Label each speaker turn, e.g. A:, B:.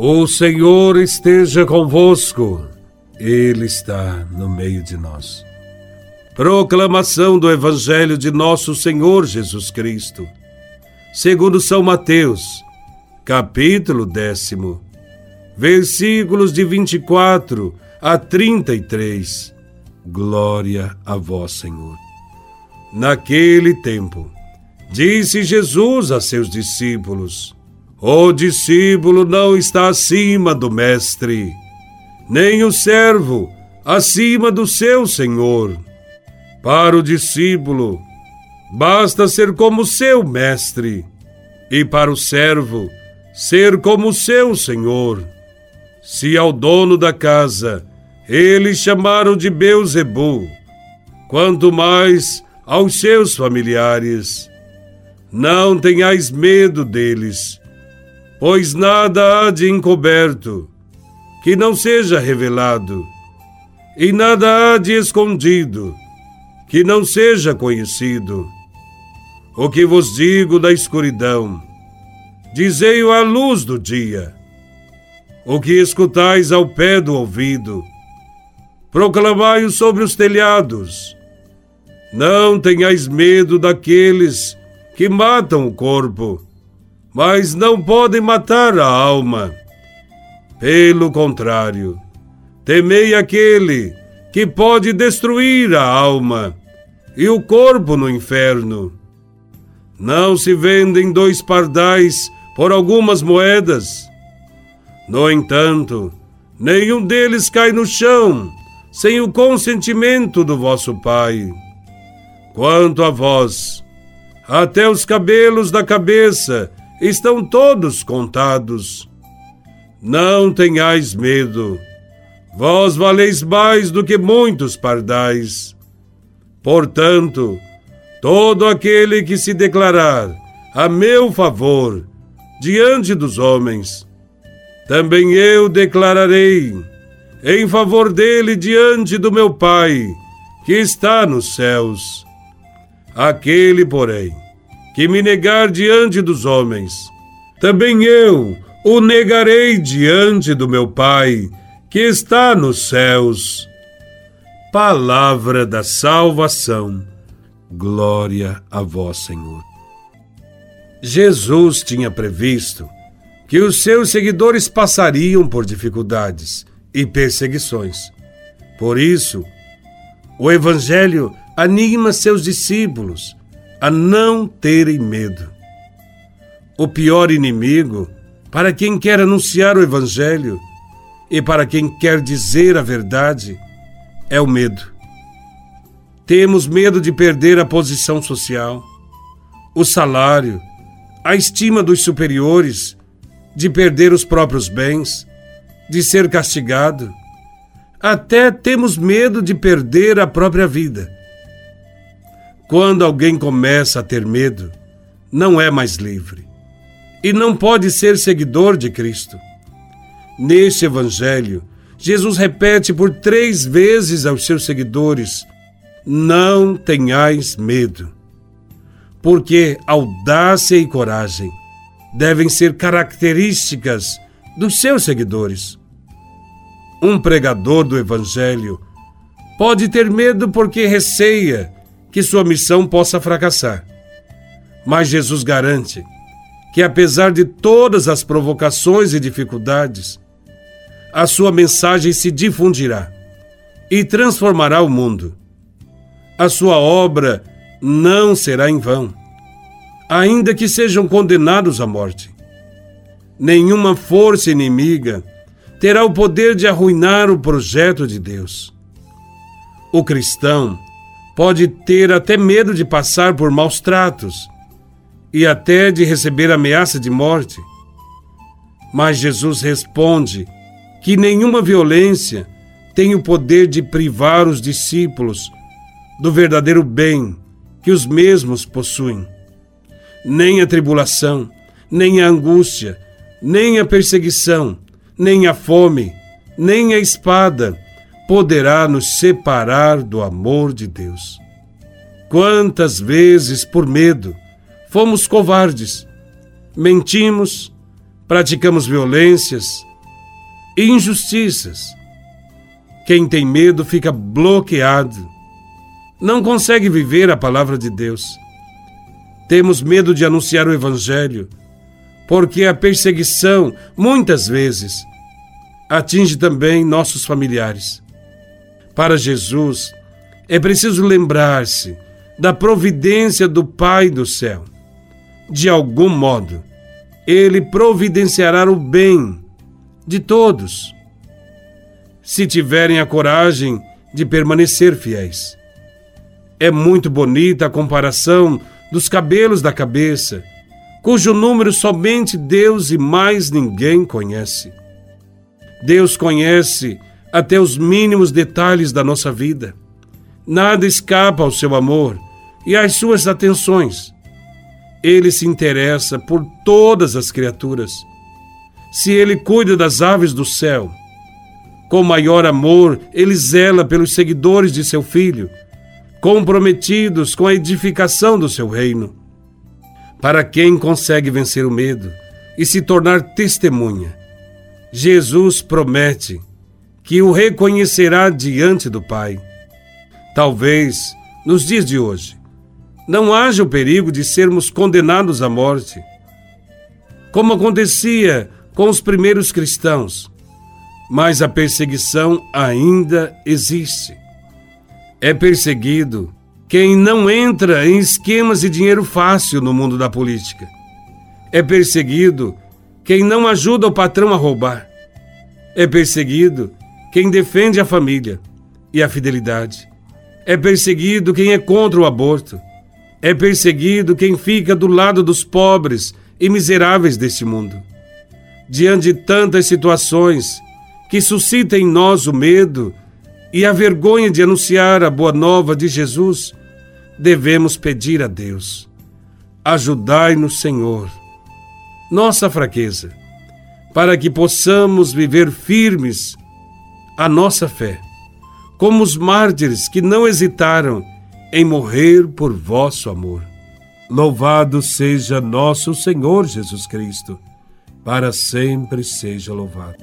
A: O Senhor esteja convosco, Ele está no meio de nós. Proclamação do Evangelho de Nosso Senhor Jesus Cristo, segundo São Mateus, capítulo décimo, versículos de 24 a 33. Glória a Vós, Senhor. Naquele tempo, disse Jesus a seus discípulos: o discípulo não está acima do mestre, nem o servo acima do seu senhor. Para o discípulo, basta ser como seu mestre, e para o servo, ser como seu senhor. Se ao dono da casa eles chamaram de Beuzebu, quanto mais aos seus familiares. Não tenhais medo deles pois nada há de encoberto que não seja revelado, e nada há de escondido que não seja conhecido. O que vos digo da escuridão, dizei-o à luz do dia. O que escutais ao pé do ouvido, proclamai-o sobre os telhados. Não tenhais medo daqueles que matam o corpo mas não podem matar a alma. Pelo contrário, temei aquele que pode destruir a alma e o corpo no inferno. Não se vendem dois pardais por algumas moedas. No entanto, nenhum deles cai no chão sem o consentimento do vosso Pai. Quanto a vós, até os cabelos da cabeça estão todos contados. Não tenhais medo, vós valeis mais do que muitos pardais. Portanto, todo aquele que se declarar a meu favor diante dos homens, também eu declararei em favor dele diante do meu Pai, que está nos céus. Aquele, porém, que me negar diante dos homens, também eu o negarei diante do meu Pai, que está nos céus. Palavra da salvação. Glória a vós, Senhor. Jesus tinha previsto que os seus seguidores passariam por dificuldades e perseguições. Por isso, o Evangelho anima seus discípulos a não terem medo. O pior inimigo para quem quer anunciar o Evangelho e para quem quer dizer a verdade é o medo. Temos medo de perder a posição social, o salário, a estima dos superiores, de perder os próprios bens, de ser castigado. Até temos medo de perder a própria vida. Quando alguém começa a ter medo, não é mais livre e não pode ser seguidor de Cristo. Neste Evangelho, Jesus repete por três vezes aos seus seguidores: Não tenhais medo. Porque audácia e coragem devem ser características dos seus seguidores. Um pregador do Evangelho pode ter medo porque receia que sua missão possa fracassar. Mas Jesus garante que, apesar de todas as provocações e dificuldades, a sua mensagem se difundirá e transformará o mundo. A sua obra não será em vão, ainda que sejam condenados à morte. Nenhuma força inimiga terá o poder de arruinar o projeto de Deus. O cristão pode ter até medo de passar por maus tratos e até de receber ameaça de morte. Mas Jesus responde que nenhuma violência tem o poder de privar os discípulos do verdadeiro bem que os mesmos possuem. Nem a tribulação, nem a angústia, nem a perseguição, nem a fome, nem a espada poderá nos separar do amor de Deus. Quantas vezes, por medo, fomos covardes, mentimos, praticamos violências, injustiças. Quem tem medo fica bloqueado, não consegue viver a palavra de Deus. Temos medo de anunciar o Evangelho, porque a perseguição, muitas vezes, atinge também nossos familiares. Para Jesus, é preciso lembrar-se da providência do Pai do céu. De algum modo, Ele providenciará o bem de todos, se tiverem a coragem de permanecer fiéis. É muito bonita a comparação dos cabelos da cabeça, cujo número somente Deus e mais ninguém conhece. Deus conhece até os mínimos detalhes da nossa vida. Nada escapa ao seu amor e às suas atenções. Ele se interessa por todas as criaturas. Se ele cuida das aves do céu, com maior amor, ele zela pelos seguidores de seu filho comprometidos com a edificação do seu reino. Para quem consegue vencer o medo e se tornar testemunha, Jesus promete que o reconhecerá diante do Pai. Talvez, nos dias de hoje, não haja o perigo de sermos condenados à morte, como acontecia com os primeiros cristãos, mas a perseguição ainda existe. É perseguido quem não entra em esquemas de dinheiro fácil no mundo da política. É perseguido quem não ajuda o patrão a roubar. É perseguido quem defende a família e a fidelidade. É perseguido quem é contra o aborto. É perseguido quem fica do lado dos pobres e miseráveis deste mundo. Diante de tantas situações que suscitam em nós o medo e a vergonha de anunciar a boa nova de Jesus, devemos pedir a Deus: ajudai-nos, Senhor, nossa fraqueza, para que possamos viver firmes a nossa fé, como os mártires que não hesitaram em morrer por vosso amor. Louvado seja nosso Senhor Jesus Cristo, para sempre seja louvado.